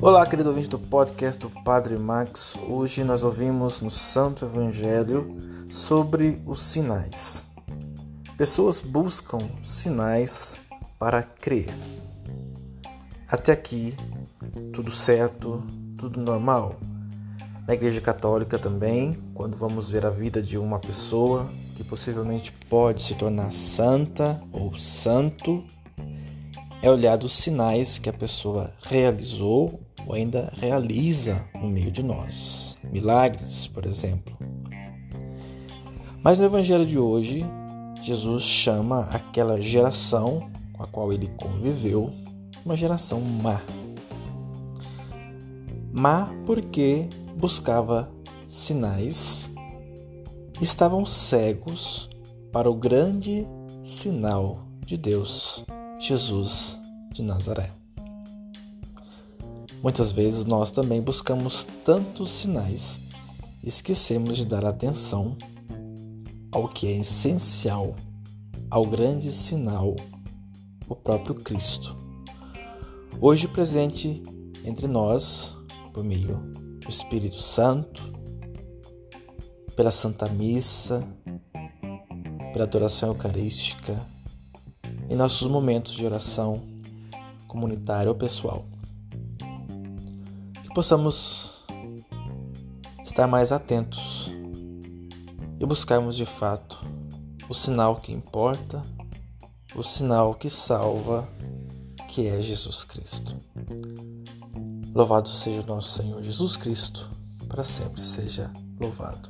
Olá, querido ouvinte do podcast do Padre Max. Hoje nós ouvimos no Santo Evangelho sobre os sinais. Pessoas buscam sinais para crer. Até aqui, tudo certo, tudo normal. Na Igreja Católica também, quando vamos ver a vida de uma pessoa que possivelmente pode se tornar santa ou santo, é olhado os sinais que a pessoa realizou ou ainda realiza no meio de nós. Milagres, por exemplo. Mas no Evangelho de hoje, Jesus chama aquela geração com a qual ele conviveu uma geração má. Má porque buscava sinais e estavam cegos para o grande sinal de Deus, Jesus de Nazaré. Muitas vezes nós também buscamos tantos sinais esquecemos de dar atenção ao que é essencial, ao grande sinal, o próprio Cristo. Hoje presente entre nós, por meio do Espírito Santo, pela Santa Missa, pela adoração eucarística, em nossos momentos de oração comunitária ou pessoal possamos estar mais atentos e buscarmos de fato o sinal que importa, o sinal que salva, que é Jesus Cristo. Louvado seja o nosso Senhor Jesus Cristo, para sempre seja louvado.